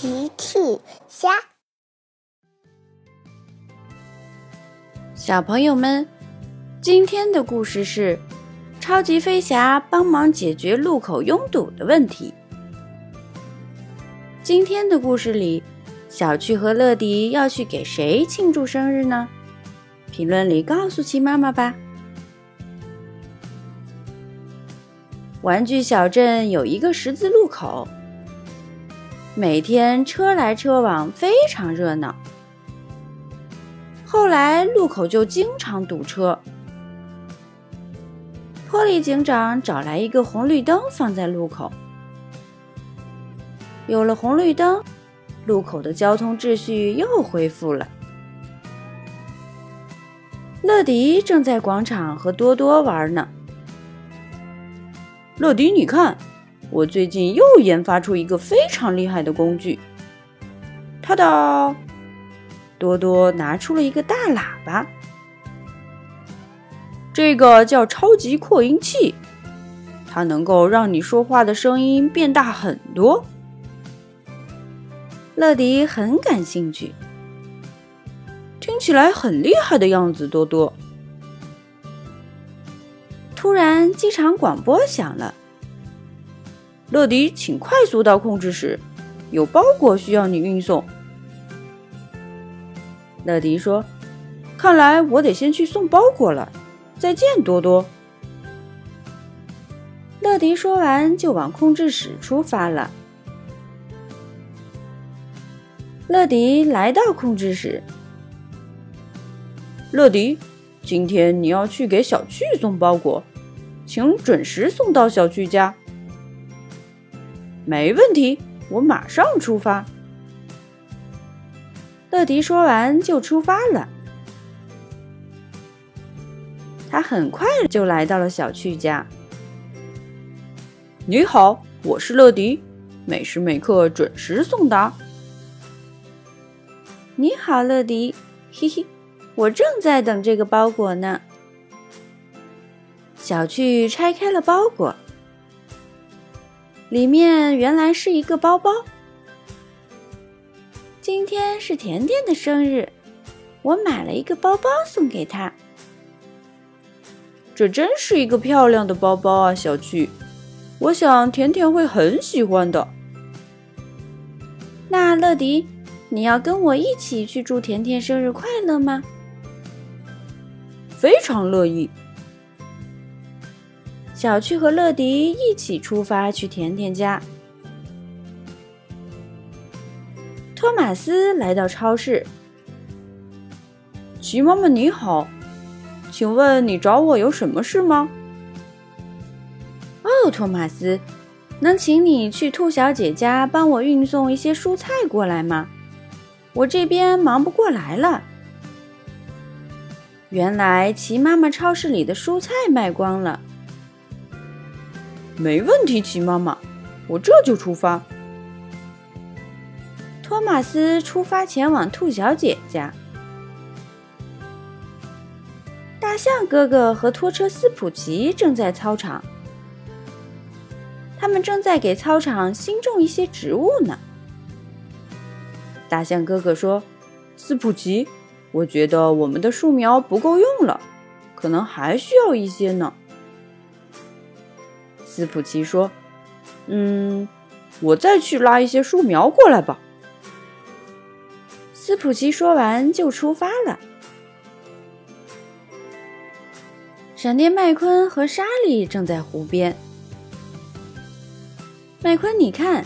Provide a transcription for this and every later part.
奇趣虾，小朋友们，今天的故事是超级飞侠帮忙解决路口拥堵的问题。今天的故事里，小趣和乐迪要去给谁庆祝生日呢？评论里告诉奇妈妈吧。玩具小镇有一个十字路口。每天车来车往，非常热闹。后来路口就经常堵车。波利警长找来一个红绿灯，放在路口。有了红绿灯，路口的交通秩序又恢复了。乐迪正在广场和多多玩呢。乐迪，你看。我最近又研发出一个非常厉害的工具。他的多多拿出了一个大喇叭，这个叫超级扩音器，它能够让你说话的声音变大很多。乐迪很感兴趣，听起来很厉害的样子。多多，突然机场广播响了。乐迪，请快速到控制室，有包裹需要你运送。乐迪说：“看来我得先去送包裹了。”再见，多多。乐迪说完就往控制室出发了。乐迪来到控制室。乐迪，今天你要去给小趣送包裹，请准时送到小趣家。没问题，我马上出发。乐迪说完就出发了。他很快就来到了小趣家。你好，我是乐迪，每时每刻准时送达。你好，乐迪，嘿嘿，我正在等这个包裹呢。小趣拆开了包裹。里面原来是一个包包。今天是甜甜的生日，我买了一个包包送给她。这真是一个漂亮的包包啊，小趣！我想甜甜会很喜欢的。那乐迪，你要跟我一起去祝甜甜生日快乐吗？非常乐意。小趣和乐迪一起出发去甜甜家。托马斯来到超市。齐妈妈你好，请问你找我有什么事吗？哦，托马斯，能请你去兔小姐家帮我运送一些蔬菜过来吗？我这边忙不过来了。原来齐妈妈超市里的蔬菜卖光了。没问题，齐妈妈，我这就出发。托马斯出发前往兔小姐家。大象哥哥和拖车斯普奇正在操场，他们正在给操场新种一些植物呢。大象哥哥说：“斯普奇，我觉得我们的树苗不够用了，可能还需要一些呢。”斯普奇说：“嗯，我再去拉一些树苗过来吧。”斯普奇说完就出发了。闪电麦昆和莎莉正在湖边。麦昆，你看，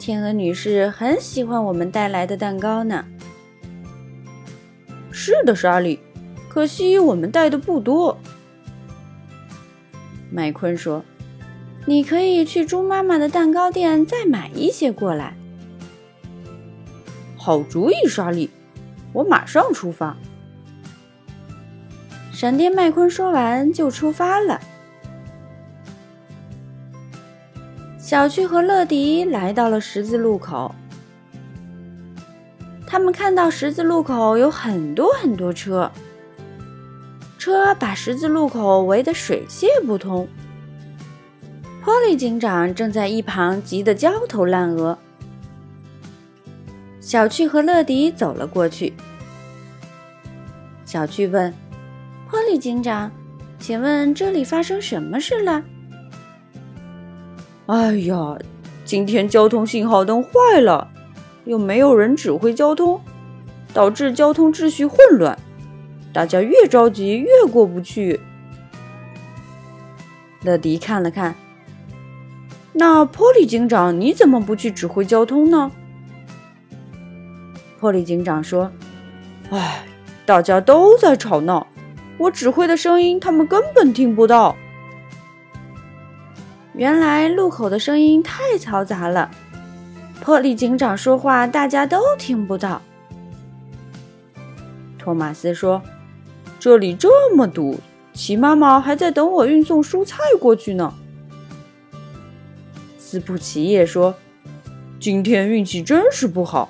天鹅女士很喜欢我们带来的蛋糕呢。是的，莎莉，可惜我们带的不多。麦昆说。你可以去猪妈妈的蛋糕店再买一些过来。好主意，莎莉，我马上出发。闪电麦昆说完就出发了。小趣和乐迪来到了十字路口，他们看到十字路口有很多很多车，车把十字路口围得水泄不通。波利警长正在一旁急得焦头烂额。小趣和乐迪走了过去。小趣问：“波利警长，请问这里发生什么事了？”“哎呀，今天交通信号灯坏了，又没有人指挥交通，导致交通秩序混乱，大家越着急越过不去。”乐迪看了看，那波利警长，你怎么不去指挥交通呢？波利警长说：“哎。”大家都在吵闹，我指挥的声音他们根本听不到。原来路口的声音太嘈杂了，破利警长说话大家都听不到。托马斯说：“这里这么堵，齐妈妈还在等我运送蔬菜过去呢。”斯普奇也说：“今天运气真是不好。”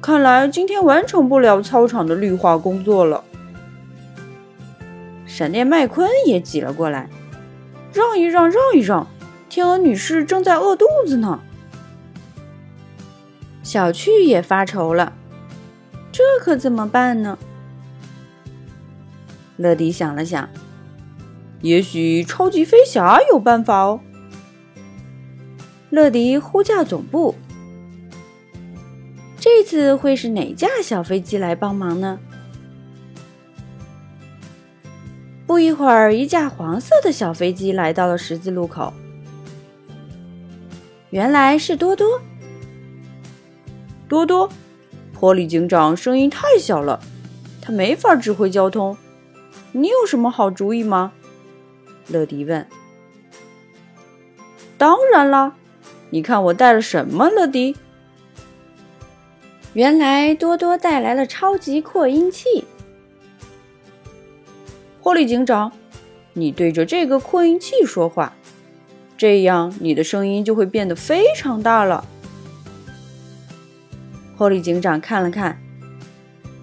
看来今天完成不了操场的绿化工作了。闪电麦昆也挤了过来，让一让，让一让，天鹅女士正在饿肚子呢。小趣也发愁了，这可怎么办呢？乐迪想了想，也许超级飞侠有办法哦。乐迪呼叫总部。这次会是哪架小飞机来帮忙呢？不一会儿，一架黄色的小飞机来到了十字路口。原来是多多。多多，波利警长声音太小了，他没法指挥交通。你有什么好主意吗？乐迪问。当然了，你看我带了什么，乐迪。原来多多带来了超级扩音器。霍利警长，你对着这个扩音器说话，这样你的声音就会变得非常大了。霍利警长看了看，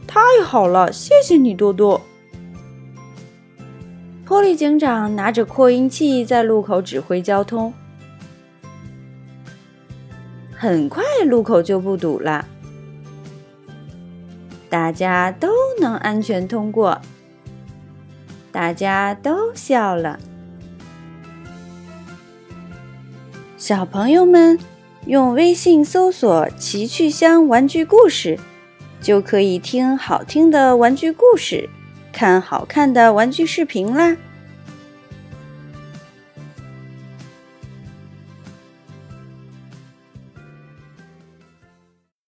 太好了，谢谢你，多多。霍利警长拿着扩音器在路口指挥交通，很快路口就不堵了。大家都能安全通过，大家都笑了。小朋友们用微信搜索“奇趣箱玩具故事”，就可以听好听的玩具故事，看好看的玩具视频啦。